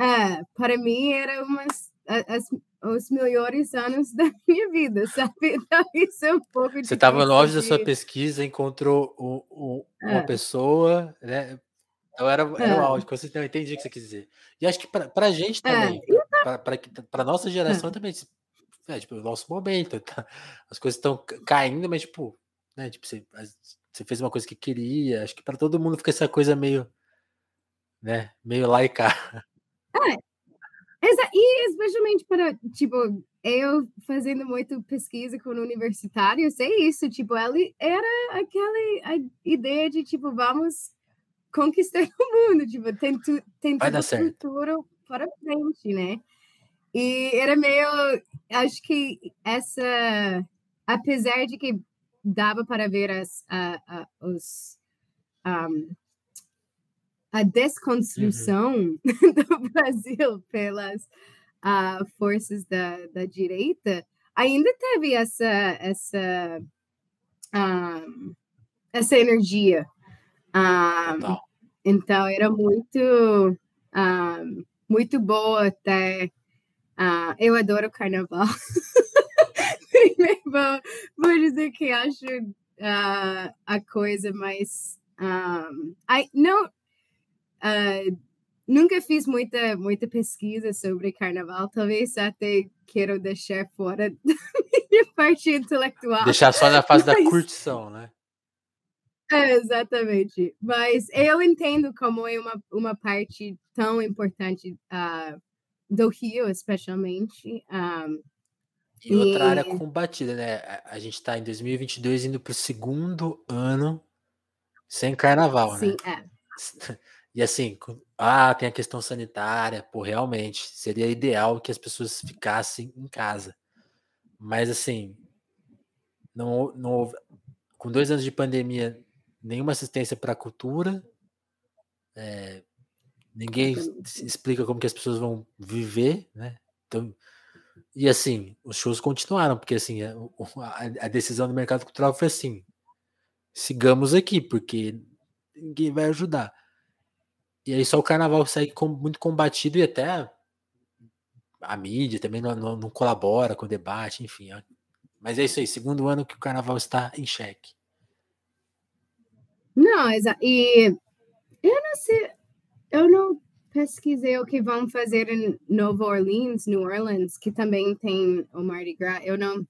É, para mim era umas as, os melhores anos da minha vida, sabe? Então, isso é um pouco Você estava no auge da sua pesquisa, encontrou o, o, uma é. pessoa, né? Então era, era é. o auge, você não entendi o que você quis dizer. E acho que para a gente é, também, é. para a nossa geração é. também, é tipo, o nosso momento, tá? as coisas estão caindo, mas tipo, né? Tipo, você, você fez uma coisa que queria, acho que para todo mundo fica essa coisa meio, né? Meio laica. É. E especialmente para, tipo, eu fazendo muito pesquisa com universitários, é isso, tipo, ela era aquela ideia de, tipo, vamos conquistar o mundo, tipo, tem, tu, tem tudo futuro para frente, né? E era meio, acho que essa, apesar de que dava para ver as, a, a, os, um, a desconstrução uhum. do Brasil pelas uh, forças da, da direita, ainda teve essa essa um, essa energia. Um, então era muito muito boa até. Uh, eu adoro carnaval. vou, vou dizer que acho uh, a coisa mais um, I, não Uh, nunca fiz muita, muita pesquisa sobre carnaval, talvez até quero deixar fora da minha parte intelectual. Deixar só na fase mas, da curtição, né? É, exatamente. Mas eu entendo como é uma, uma parte tão importante uh, do Rio, especialmente. Um, e outra área combatida, né? A, gente está em 2022 indo para o segundo ano sem carnaval, Sim, né? Sim, é. E assim, ah, tem a questão sanitária, pô, realmente, seria ideal que as pessoas ficassem em casa. Mas assim, não, não houve, com dois anos de pandemia, nenhuma assistência para a cultura, é, ninguém explica como que as pessoas vão viver, né? Então, e assim, os shows continuaram, porque assim, a, a decisão do mercado cultural foi assim: sigamos aqui, porque ninguém vai ajudar. E aí só o carnaval segue com, muito combatido e até a mídia também não, não, não, colabora com o debate, enfim. Mas é isso aí, segundo ano que o carnaval está em xeque. Não, e eu não sei, eu não pesquisei o que vão fazer em Nova Orleans, New Orleans, que também tem o Mardi Gras. Eu não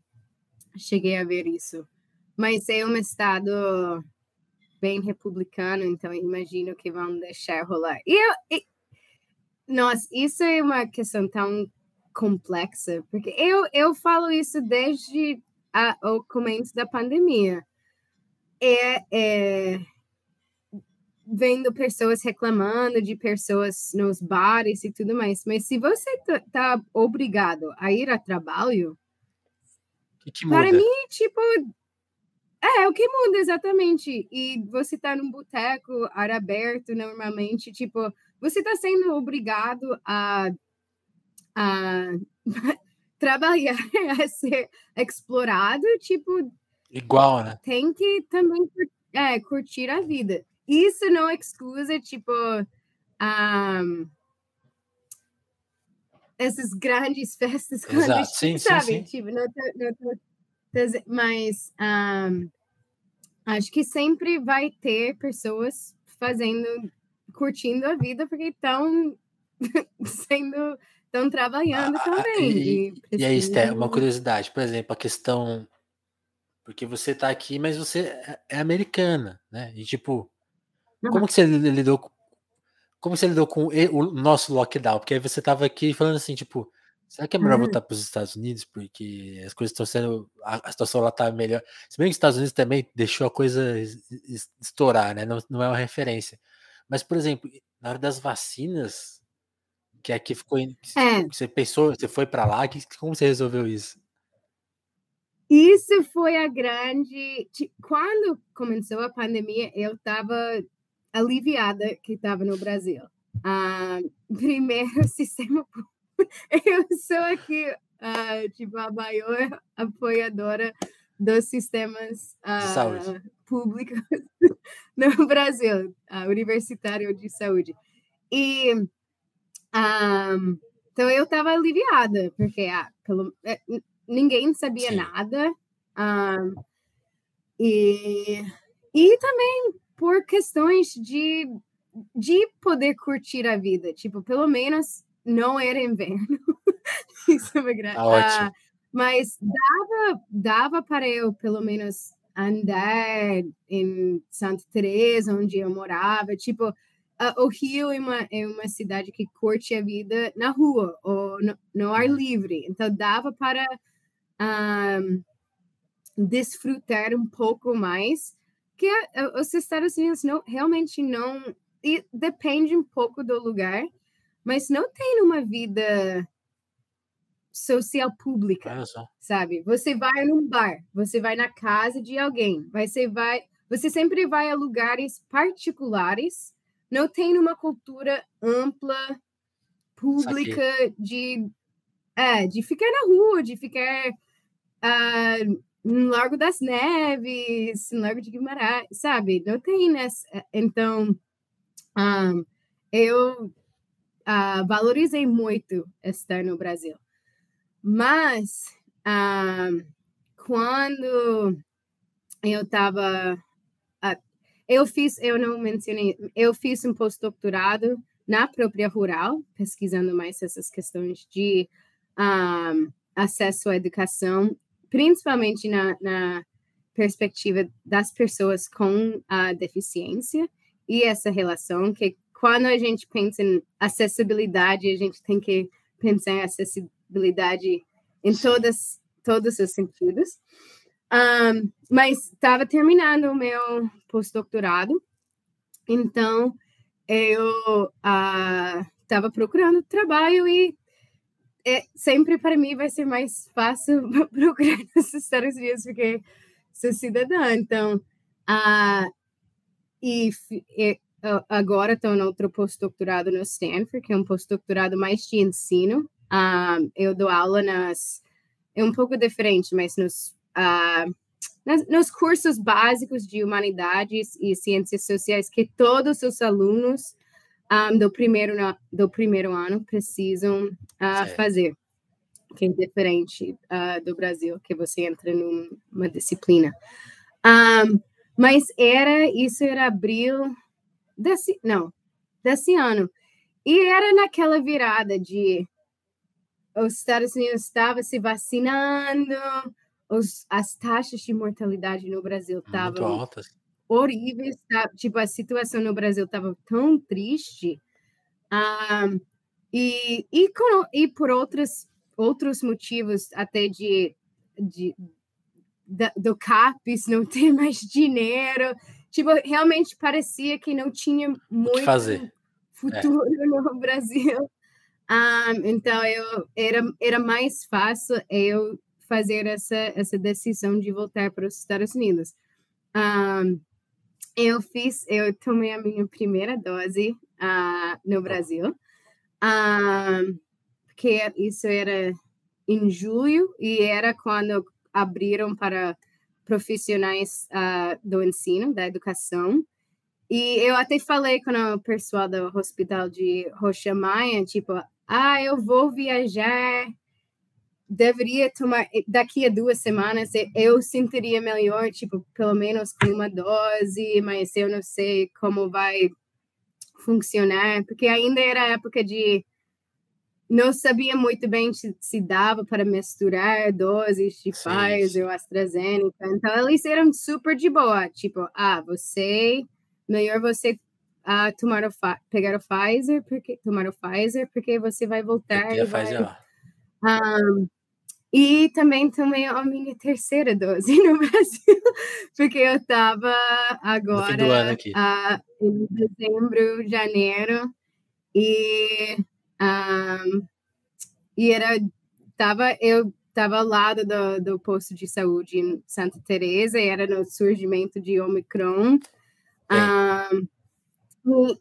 cheguei a ver isso. Mas é um estado bem republicano, então imagino que vão deixar rolar. E eu, e, nossa, isso é uma questão tão complexa, porque eu, eu falo isso desde a, o começo da pandemia. É, é, vendo pessoas reclamando de pessoas nos bares e tudo mais, mas se você tá obrigado a ir a trabalho, para mim, tipo, é, o que muda exatamente. E você tá num boteco, ar aberto, normalmente, tipo, você tá sendo obrigado a, a trabalhar, a ser explorado, tipo. Igual, né? Tem que também é, curtir a vida. Isso não excusa, tipo. Um, essas grandes festas Exato. Sim, sabe? Sim, sim. Tipo, não tô, não tô mas um, acho que sempre vai ter pessoas fazendo, curtindo a vida, porque estão sendo, estão trabalhando ah, também. E, e, e aí, Esther, uma curiosidade, por exemplo, a questão. Porque você está aqui, mas você é, é americana, né? E tipo, como que você lidou como você lidou com o nosso lockdown? Porque aí você estava aqui falando assim, tipo, Será que é melhor voltar para os Estados Unidos? Porque as coisas estão sendo. A, a, situação lá está melhor. Se bem que os Estados Unidos também deixou a coisa estourar, né? Não, não é uma referência. Mas, por exemplo, na hora das vacinas, que aqui ficou. É. Você pensou, você foi para lá, que, como você resolveu isso? Isso foi a grande. Quando começou a pandemia, eu estava aliviada que estava no Brasil. Ah, primeiro, sistema eu sou aqui, uh, tipo, a maior apoiadora dos sistemas uh, públicos no Brasil, uh, universitário de saúde. E um, então eu estava aliviada, porque ah, pelo, é, ninguém sabia Sim. nada. Um, e, e também por questões de, de poder curtir a vida. Tipo, pelo menos não era inverno. Isso é uma graça. Ah, mas dava, dava para eu, pelo menos, andar em Santa Teresa, onde eu morava. Tipo, uh, o Rio é uma, é uma cidade que curte a vida na rua ou no, no ar uhum. livre. Então, dava para um, desfrutar um pouco mais. Que os Estados Unidos não, realmente não... E depende um pouco do lugar, mas não tem uma vida social pública, sabe? Você vai num bar, você vai na casa de alguém, você vai, você sempre vai a lugares particulares, não tem uma cultura ampla, pública de é, de ficar na rua, de ficar uh, no das Neves, no Largo de Guimarães, sabe? Não tem nessa. Então, um, ah, eu uh, valorizei muito estar no Brasil. Mas uh, quando eu estava. Uh, eu fiz, eu não mencionei, eu fiz um pós-doutorado na própria rural, pesquisando mais essas questões de um, acesso à educação, principalmente na, na perspectiva das pessoas com a deficiência e essa relação que quando a gente pensa em acessibilidade, a gente tem que pensar em acessibilidade em todas, todos os sentidos. Um, mas estava terminando o meu pós-doutorado, então eu estava uh, procurando trabalho e é, sempre para mim vai ser mais fácil procurar nos Estados porque sou cidadã. Então, uh, e, e agora estou no outro pós-doutorado no Stanford, que é um pós-doutorado mais de ensino. Uh, eu dou aula nas. É um pouco diferente, mas nos, uh, nas, nos cursos básicos de humanidades e ciências sociais que todos os alunos um, ah, do, primeiro, do primeiro ano precisam uh, fazer, que é diferente uh, do Brasil, que você entra numa disciplina. Um, mas era, isso era abril desse, não, desse ano. E era naquela virada de os Estados Unidos estavam se vacinando, os, as taxas de mortalidade no Brasil estavam horríveis, tá? tipo, a situação no Brasil estava tão triste, um, e, e, com, e por outros, outros motivos, até de, de da, do CAPES não ter mais dinheiro, tipo, realmente parecia que não tinha muito fazer. futuro é. no Brasil. Um, então, eu, era, era mais fácil eu fazer essa, essa decisão de voltar para os Estados Unidos. Um, eu fiz, eu tomei a minha primeira dose uh, no Brasil, um, porque isso era em julho e era quando abriram para profissionais uh, do ensino, da educação. E eu até falei com o pessoal do hospital de Rocha Maia, tipo, ah, eu vou viajar, deveria tomar, daqui a duas semanas eu sentiria melhor, tipo, pelo menos com uma dose, mas eu não sei como vai funcionar, porque ainda era época de não sabia muito bem se, se dava para misturar doses de sim, Pfizer ou AstraZeneca. Então, eles eram super de boa. Tipo, ah, você, melhor você ah, tomar o, pegar o Pfizer, porque, tomar o Pfizer, porque você vai voltar. E vai, um, e também tomei a minha terceira dose no Brasil, porque eu estava agora uh, em dezembro, janeiro, e um, e era, tava, eu estava ao lado do, do posto de saúde em Santa Teresa, e era no surgimento de Omicron. Um,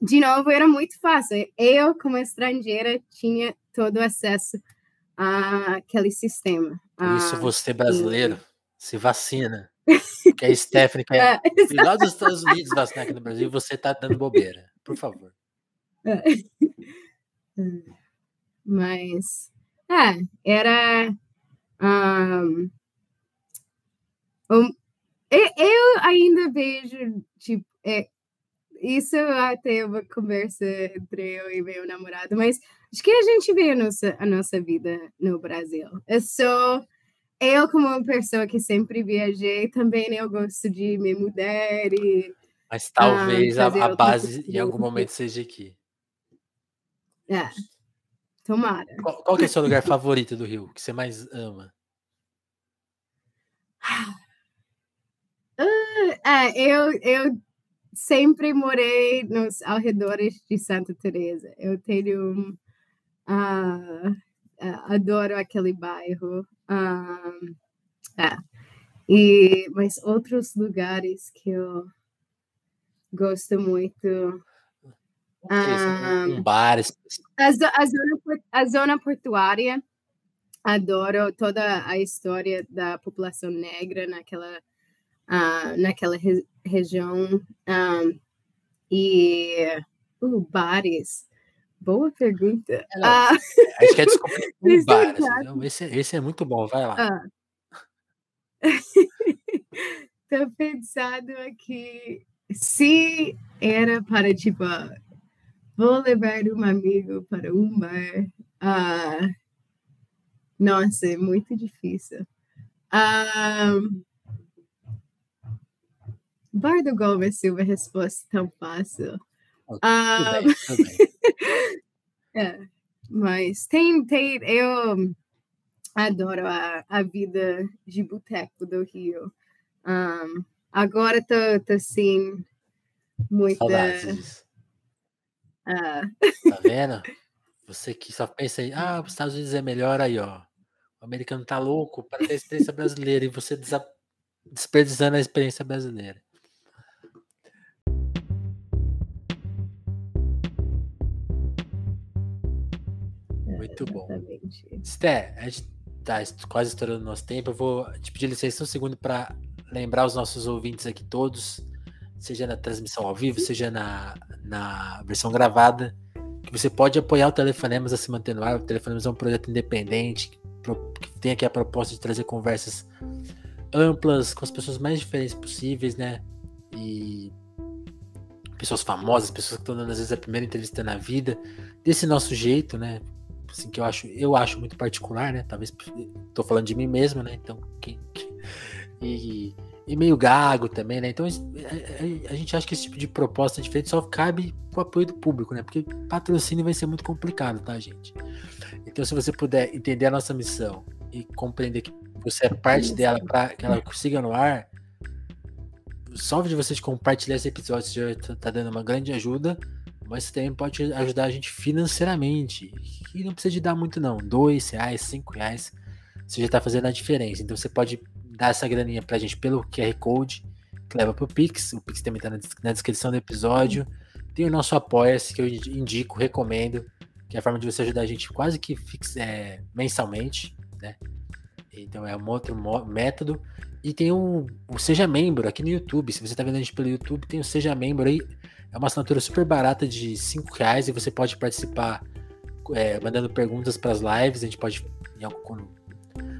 de novo, era muito fácil. Eu, como estrangeira, tinha todo o acesso àquele sistema. Por isso, você brasileiro, se vacina. Que a Stephanie quer ir lá dos Estados Unidos vacinar aqui no Brasil, você está dando bobeira. Por favor. Mas, é, era. Um, um, eu ainda vejo, tipo, é, isso até é uma conversa entre eu e meu namorado, mas acho que a gente vê a nossa, a nossa vida no Brasil. Eu sou. Eu, como uma pessoa que sempre viajei, também eu gosto de me mudar e. Mas talvez a, a base em algum momento seja aqui. É. Tomara. Qual, qual é o seu lugar favorito do Rio, que você mais ama? Uh, é, eu, eu sempre morei nos arredores de Santa Teresa. Eu tenho uh, uh, adoro aquele bairro. Um, é. E mas outros lugares que eu gosto muito um, um bar. A, a, zona, a zona portuária, adoro toda a história da população negra naquela, uh, naquela re, região. Um, e uh, bares. Boa pergunta. É, uh, acho que é desculpa um bar. Assim, esse, esse é muito bom, vai lá. Estou pensando aqui se era para tipo Vou levar um amigo para um bar. Ah, nossa, é muito difícil. Ah, Bar do Gomes Silva, resposta tão fácil. Ah, tudo bem, tudo bem. é, mas tem, tem, eu adoro a, a vida de boteco do Rio. Um, agora tô, tô sem muita. Saudades ah, Tá vendo? Você que só pensa aí, ah, os Estados Unidos é melhor aí, ó. O americano tá louco para ter a experiência brasileira e você desperdiçando a experiência brasileira. Muito bom. Sté, a gente tá quase estourando o nosso tempo. Eu vou te pedir licença um segundo para lembrar os nossos ouvintes aqui todos, seja na transmissão ao vivo, seja na, na versão gravada, que você pode apoiar o Telefonemas a se manter no ar. O Telefonemas é um projeto independente que tem aqui a proposta de trazer conversas amplas com as pessoas mais diferentes possíveis, né? E pessoas famosas, pessoas que estão dando às vezes a primeira entrevista na vida, desse nosso jeito, né? Assim, que eu acho, eu acho muito particular, né? Talvez tô falando de mim mesmo, né? Então, e, e meio gago também, né? Então a, a- a gente acha que esse tipo de proposta diferente só cabe com o apoio do público, né? Porque patrocínio vai ser muito complicado, tá, gente? Então, se você puder entender a nossa missão e compreender que você é parte dela para que ela siga no ar, só de vocês compartilhar esse episódio já tá- tá dando uma grande ajuda, mas você também pode ajudar a gente financeiramente. E não precisa de dar muito, não. Dois reais, cinco reais, você já tá fazendo a diferença. Então você pode dar essa graninha pra gente pelo QR Code, que leva pro Pix. O Pix também tá na, des- na descrição do episódio. Tem o nosso Apoia-se, que eu indi- indico, recomendo, que é a forma de você ajudar a gente quase que fix, é, mensalmente, né? Então é um outro método. E tem o, o Seja Membro aqui no YouTube. Se você tá vendo a gente pelo YouTube, tem o Seja Membro aí. É uma assinatura super barata de 5 reais e você pode participar é, mandando perguntas para as lives. A gente pode.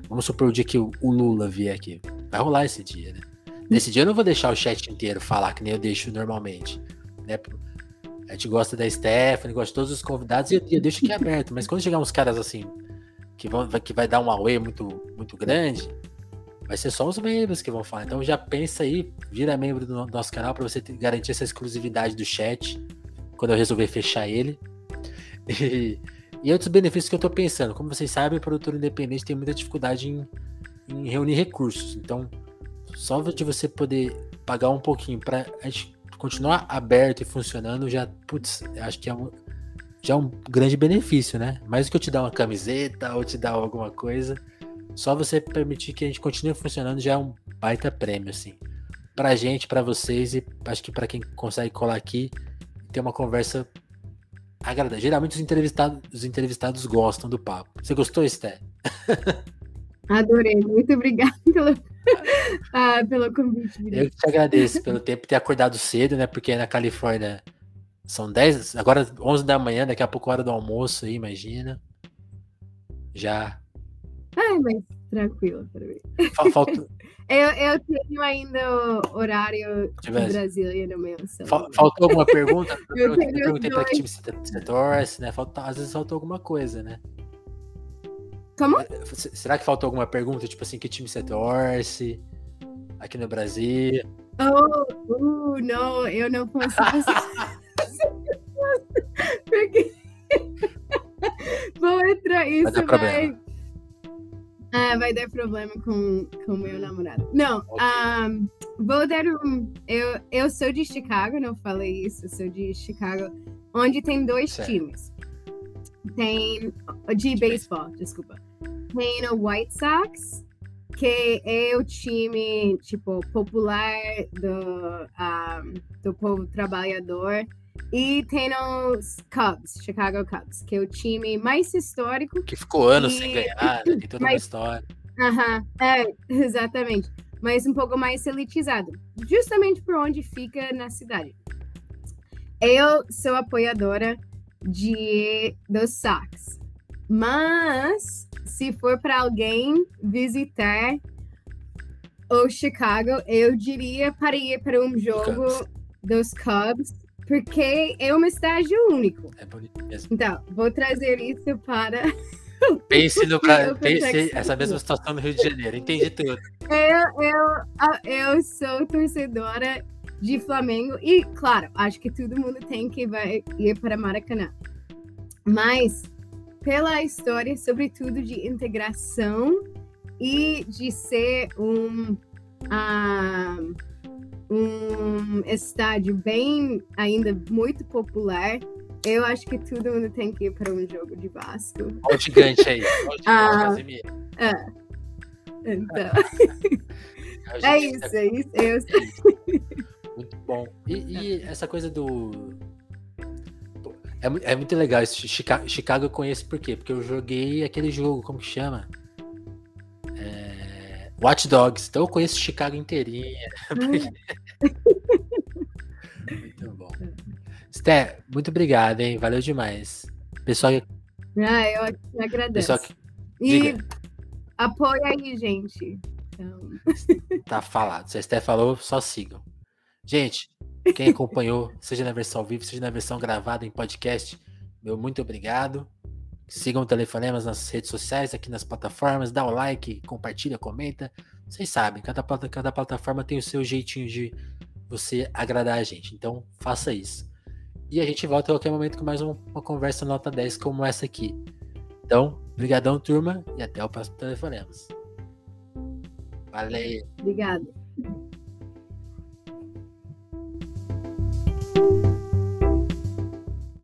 vamos supor o dia que o, o Lula vier aqui. Vai rolar esse dia, né? Nesse dia eu não vou deixar o chat inteiro falar, que nem eu deixo normalmente. Né? A gente gosta da Stephanie, gosta de todos os convidados e eu, eu deixo aqui aberto. Mas quando chegar uns caras assim, que, vão, que vai dar um away muito, muito grande, vai ser só os membros que vão falar. Então já pensa aí, vira membro do no- nosso canal para você garantir essa exclusividade do chat quando eu resolver fechar ele. E, e outros benefícios que eu tô pensando. Como vocês sabem, o produtor independente tem muita dificuldade em, em reunir recursos. Então, só de você poder pagar um pouquinho para a gente continuar aberto e funcionando, já, putz, acho que é um, já é um grande benefício, né? Mais do que eu te dar uma camiseta ou te dar alguma coisa, só você permitir que a gente continue funcionando já é um baita prêmio, assim. Pra gente, pra vocês e acho que pra quem consegue colar aqui e ter uma conversa agradável. Geralmente os entrevistados, os entrevistados gostam do papo. Você gostou, Esté? Adorei, muito obrigada pelo, ah, pelo convite. Eu te agradeço pelo tempo de ter acordado cedo, né? Porque na Califórnia são 10, agora 11 da manhã, daqui a pouco hora do almoço aí, imagina. Já. Ai, mas tranquilo para mim. Fa- Falta, Eu, eu tenho ainda o horário Tivesse. Brasília no meu celular. faltou alguma pergunta? Eu eu perguntei pra que time você, torce, né? Falta, às vezes faltou alguma coisa, né? Como? S- Será que faltou alguma pergunta? Tipo assim, que time você torce? Aqui no Brasil? Oh, uh, não, eu não posso. Porque vou entrar, isso dar vai. Ah, vai dar problema com com meu namorado. Não, Ok. ah, vou dar um. Eu, eu sou de Chicago, não falei isso, eu sou de Chicago, onde tem dois Certo. times. Tem. De beisebol, desculpa. Tem o White Sox, que é o time, tipo, popular do, ah, do povo trabalhador. E tem os Cubs, Chicago Cubs, que é o time mais histórico Que ficou anos E- sem ganhar, né? Tem toda uma Mas- história. Aham, é, exatamente. Mas um pouco mais elitizado. Justamente por onde fica na cidade. Eu sou apoiadora de dos Sox. Mas se for para alguém visitar o Chicago, eu diria para ir para um jogo Cubs. dos Cubs, porque é um estágio único. É bonito mesmo. Então, vou trazer isso para Pense no pra, pense essa mesma situação no Rio de Janeiro. Entendi tudo. Eu, eu, eu sou torcedora de Flamengo. E, claro, acho que todo mundo tem que vai, ir para Maracanã. Mas, pela história, sobretudo de integração e de ser um, uh, um estádio bem, ainda muito popular, eu acho que todo mundo tem que ir para um jogo de Vasco. Olha o gigante aí. Olha o ah, é. Então. é isso, é isso. É isso. Muito bom. E, e essa coisa do. É, é muito legal. Esse Chicago, Chicago eu conheço por quê? Porque eu joguei aquele jogo, como que chama? É... Watch Dogs. Então eu conheço Chicago inteirinha. muito bom. Sté, muito obrigado, hein? Valeu demais. Pessoal. Ah, eu agradeço. Pessoal que... E apoia aí, gente. Então... Tá falado. Se a Esté falou, só sigam. Gente, quem acompanhou, seja na versão ao vivo, seja na versão gravada em podcast, meu muito obrigado. Sigam o Telefonemas nas redes sociais, aqui nas plataformas, dá o like, compartilha, comenta. Vocês sabem, cada, cada plataforma tem o seu jeitinho de você agradar a gente. Então, faça isso. E a gente volta a qualquer momento com mais uma, uma conversa nota 10 como essa aqui. Então, brigadão, turma, e até o próximo Telefonemas. Valeu. Obrigada.